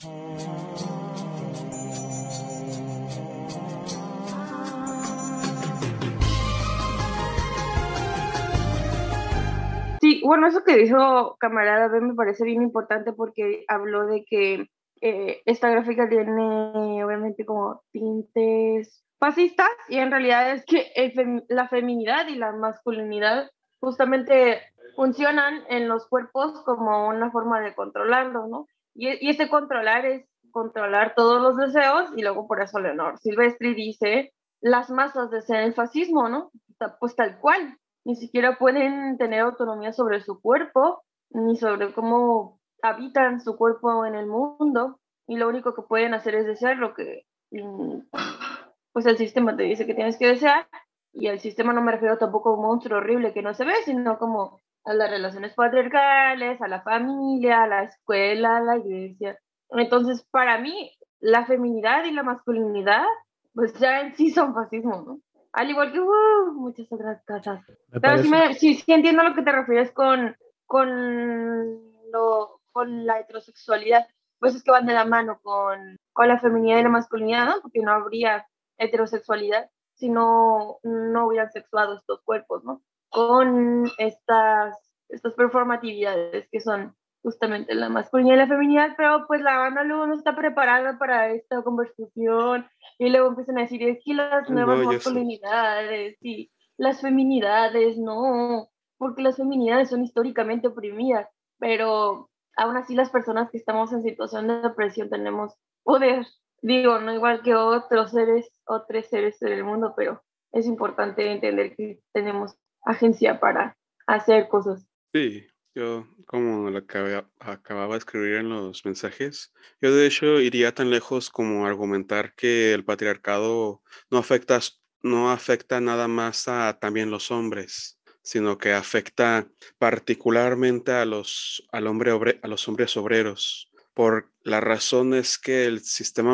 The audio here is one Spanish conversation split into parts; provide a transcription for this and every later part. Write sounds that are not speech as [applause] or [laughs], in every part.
Sí, bueno, eso que dijo camarada B me parece bien importante porque habló de que eh, esta gráfica tiene obviamente como tintes fascistas y en realidad es que la feminidad y la masculinidad justamente funcionan en los cuerpos como una forma de controlarlo, ¿no? Y, ese controlar es controlar todos los deseos y luego por eso Leonor Silvestri dice las masas desean el fascismo, ¿no? Pues tal cual, ni siquiera pueden tener autonomía sobre su cuerpo, ni sobre cómo habitan su cuerpo en el mundo, y lo único que pueden hacer es desear lo que mm, pues el sistema te dice que tienes que desear, y el sistema no me refiero tampoco a un monstruo horrible que no se ve, sino como a las relaciones patriarcales, a la familia, a la escuela, a la iglesia. Entonces, para mí, la feminidad y la masculinidad, pues ya en sí son fascismo, ¿no? al igual que uh, muchas otras cosas. Pero sí, sí, entiendo a lo que te refieres con, con, lo, con la heterosexualidad. Pues es que van de la mano con, con la feminidad y la masculinidad, ¿no? Porque no habría heterosexualidad si no, no hubieran sexuado estos cuerpos, ¿no? Con estas, estas performatividades que son justamente la masculinidad y la feminidad, pero pues la banda luego no está preparada para esta conversación y luego empiezan a decir, es que las nuevas masculinidades y las feminidades, no, porque las feminidades son históricamente oprimidas, pero aún así las personas que estamos en situación de depresión tenemos poder, digo, no igual que otros seres, otros seres del mundo, pero es importante entender que tenemos agencia para hacer cosas. Sí, yo, como lo acababa de escribir en los mensajes, yo de hecho iría tan lejos como argumentar que el patriarcado no afecta, no afecta nada más a también los hombres, sino que afecta particularmente a los, al hombre a los hombres obreros, por la razón es que el sistema,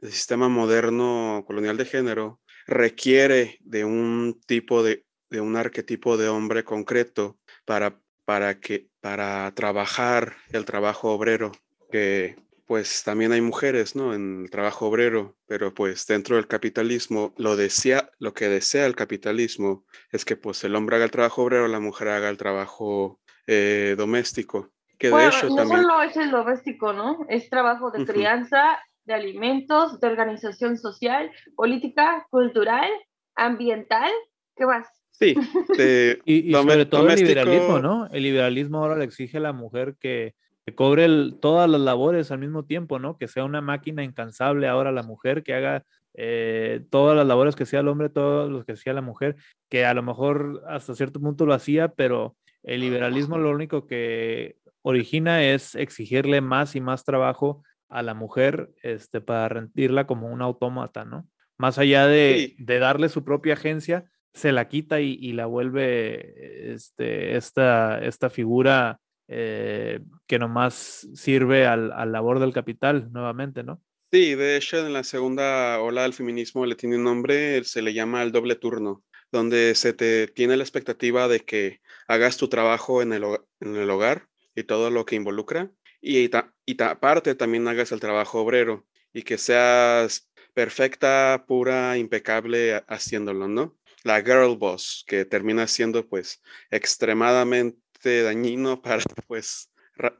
el sistema moderno colonial de género requiere de un tipo de, de un arquetipo de hombre concreto para para que para trabajar el trabajo obrero, que pues también hay mujeres, ¿no? En el trabajo obrero, pero pues dentro del capitalismo lo desea, lo que desea el capitalismo es que pues el hombre haga el trabajo obrero, la mujer haga el trabajo eh, doméstico. Que bueno, de hecho no solo es el doméstico, ¿no? Es trabajo de crianza, de alimentos, de organización social, política, cultural, ambiental, ¿qué más? Sí. [laughs] y, sobre todo el liberalismo, ¿no? El liberalismo ahora le exige a la mujer que, cobre todas las labores al mismo tiempo, ¿no? Que sea una máquina incansable ahora la mujer, que haga eh, todas las labores que sea el hombre, todos los que sea la mujer, que a lo mejor hasta cierto punto lo hacía, pero el liberalismo lo único que origina es exigirle más y más trabajo a la mujer este, para rendirla como un autómata, ¿no? Más allá de, de darle su propia agencia, se la quita y, la vuelve este, esta, esta figura eh, que nomás sirve al, al, labor del capital nuevamente, ¿no? Sí, de hecho en la segunda ola del feminismo le tiene un nombre, se le llama el doble turno, donde se te tiene la expectativa de que hagas tu trabajo en el, en el hogar y todo lo que involucra, y, y aparte también hagas el trabajo obrero y que seas perfecta, pura, impecable haciéndolo, ¿no? La girl boss, que termina siendo pues extremadamente dañino [laughs] para pues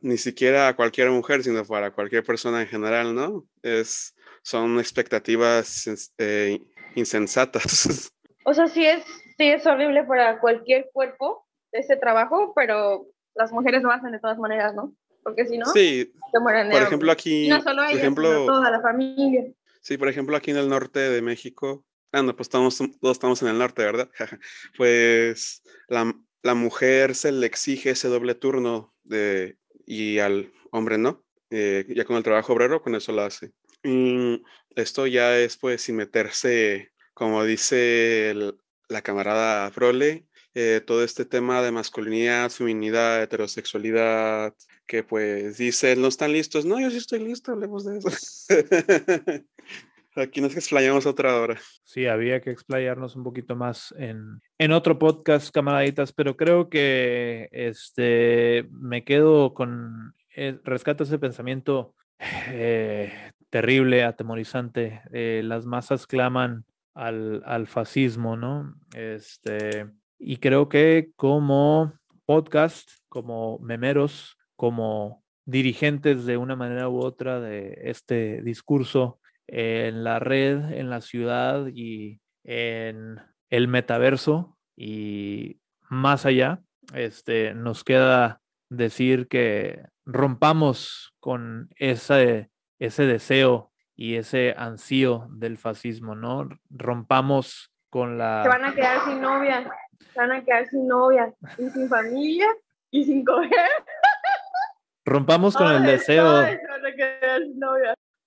ni siquiera a cualquier mujer, sino para cualquier persona en general, ¿no? Es, son expectativas este, insensatas. [laughs] O sea, sí es, sí es horrible para cualquier cuerpo ese trabajo, pero las mujeres lo hacen de todas maneras, ¿no? Porque si no, sí, se mueren Por ejemplo, aquí, no solo por ejemplo, toda la familia. Sí, por ejemplo, aquí en el norte de México, Ah, no, pues estamos, todos estamos en el norte, ¿verdad? [laughs] pues la, la, mujer se le exige ese doble turno de, y al hombre no. Eh, ya con el trabajo obrero, con eso lo hace. Y esto ya es pues sin meterse, como dice la camarada Prole, eh, todo este tema de masculinidad, feminidad, heterosexualidad, que pues dice, no están listos. No, yo sí estoy listo, hablemos de eso. [laughs] Aquí nos explayamos otra hora. Sí, había que explayarnos un poquito más en, en otro podcast, camaraditas, pero creo que este, me quedo con, eh, rescato ese pensamiento eh, terrible, atemorizante. Eh, las masas claman al, al, fascismo, ¿no? Este, y creo que como podcast, como memeros, como dirigentes de una manera u otra de este discurso en la red, en la ciudad y en el metaverso y más allá, este, nos queda decir que rompamos con ese, ese deseo y ese ansío del fascismo, ¿no? Rompamos con la... Se van a quedar sin novia, se van a quedar sin novia y sin familia y sin coger. Rompamos con el deseo.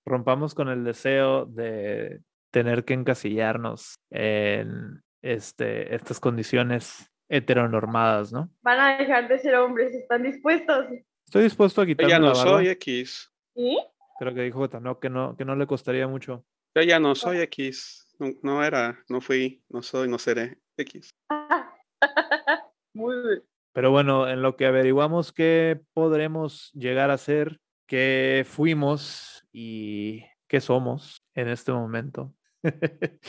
Rompamos con el deseo de tener que encasillarnos en este, estas condiciones heteronormadas, ¿no? Van a dejar de ser hombres, ¿están dispuestos? Estoy dispuesto a quitar ya no soy X. ¿Sí? Creo que dijo no, que no, que no le costaría mucho. Yo ya no soy X. No, era, no fui, no soy, no seré X. [laughs] Muy bien. Pero bueno, en lo que averiguamos qué podremos llegar a ser, qué fuimos y qué somos en este momento. [laughs]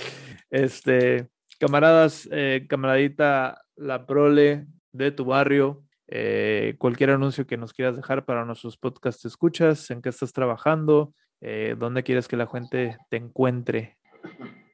este, camaradas, eh, camaradita, la prole de tu barrio, eh, cualquier anuncio que nos quieras dejar para nuestros podcasts escuchas, en qué estás trabajando, eh, dónde quieres que la gente te encuentre.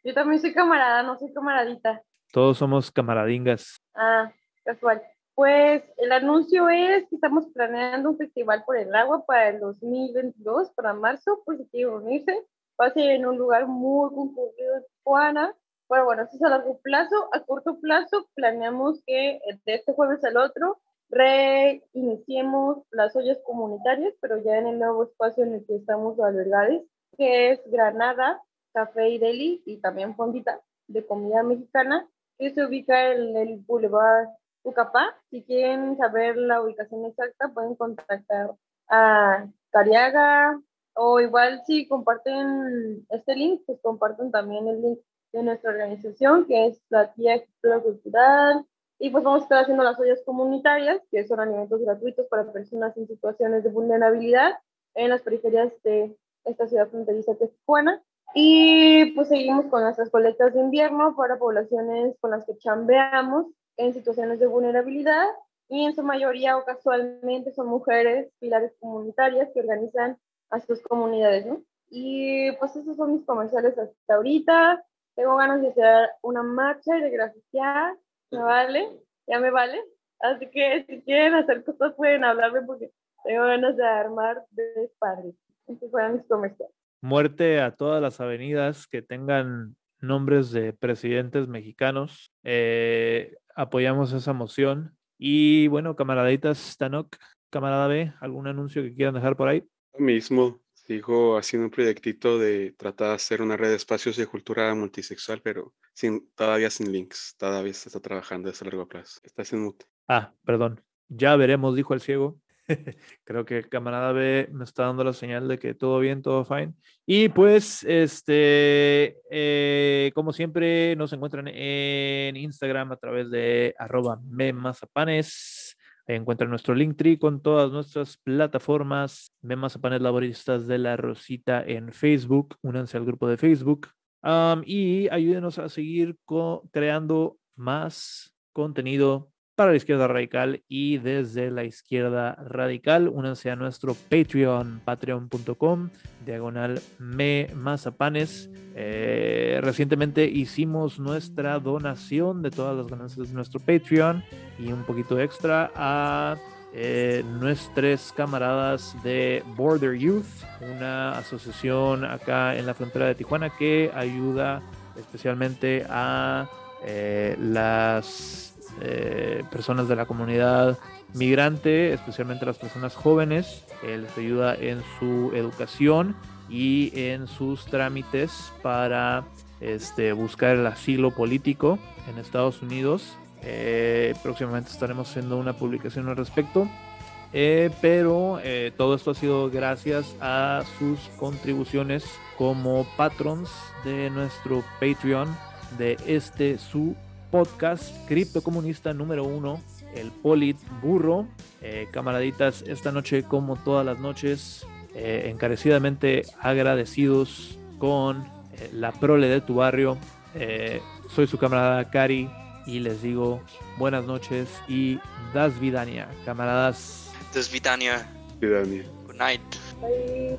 Yo también soy camarada, no soy camaradita. Todos somos camaradingas. Ah, casual. Pues el anuncio es que estamos planeando un festival por el agua para el 2022, para marzo, por si quieren unirse. Va a ser en un lugar muy concurrido en. Pero bueno, eso es a largo plazo. A corto plazo planeamos que de este jueves al otro reiniciemos las ollas comunitarias, pero ya en el nuevo espacio en el que estamos albergados, que es Granada, Café y Deli y también Fondita de comida mexicana, que se ubica en el Boulevard Ucapá. Si quieren saber la ubicación exacta, pueden contactar a Cariaga o igual si comparten este link, pues comparten también el link de nuestra organización, que es la Tía Cultural, y pues vamos a estar haciendo las ollas comunitarias, que son alimentos gratuitos para personas en situaciones de vulnerabilidad en las periferias de esta ciudad fronteriza que es Tijuana. Y pues seguimos con nuestras colectas de invierno para poblaciones con las que chambeamos en situaciones de vulnerabilidad y en su mayoría o casualmente son mujeres pilares comunitarias que organizan a sus comunidades, ¿no? Y pues esos son mis comerciales hasta ahorita. Tengo ganas de hacer una marcha y de grafitear me vale, ya me vale. Así que si quieren hacer cosas pueden hablarme porque tengo ganas de armar de padres. Estos fueron mis comerciales. Muerte a todas las avenidas que tengan nombres de presidentes mexicanos. Eh, apoyamos esa moción. Y bueno, camaraditas Tanok, camarada B, ¿algún anuncio que quieran dejar por ahí? Lo mismo, sigo haciendo un proyectito de tratar de hacer una red de espacios de cultura multisexual, pero sin, todavía sin links. Todavía se está trabajando a largo plazo. Está sin mute. Ah, perdón. Ya veremos, dijo el ciego. [laughs] Creo que camarada B me está dando la señal de que todo bien, todo fine. Y pues, este, eh, como siempre, nos encuentran en Instagram a través de arroba memazapanes. Encuentran nuestro Linktree con todas nuestras plataformas. Memazapanes Laboristas de la Rosita en Facebook. Únanse al grupo de Facebook. y ayúdenos a seguir creando más contenido para la izquierda radical y desde la izquierda radical. Únanse a nuestro Patreon, patreon.com, diagonal me mazapanes. Eh, recientemente hicimos nuestra donación de todas las ganancias de nuestro Patreon y un poquito extra a eh, nuestros camaradas de Border Youth, una asociación acá en la frontera de Tijuana que ayuda especialmente a eh, las eh, personas de la comunidad migrante, especialmente las personas jóvenes. les ayuda en su educación y en sus trámites para este, buscar el asilo político en Estados Unidos. Eh, próximamente estaremos haciendo una publicación al respecto. Eh, pero todo esto ha sido gracias a sus contribuciones como patrons de nuestro Patreon de este su podcast criptocomunista número uno, el Polit Burro. Eh, camaraditas, esta noche, como todas las noches, eh, encarecidamente agradecidos con eh, la prole de tu barrio. soy su camarada Cari y les digo buenas noches y das vidania, camaradas. Das vidania. Vidania. Good night. Bye.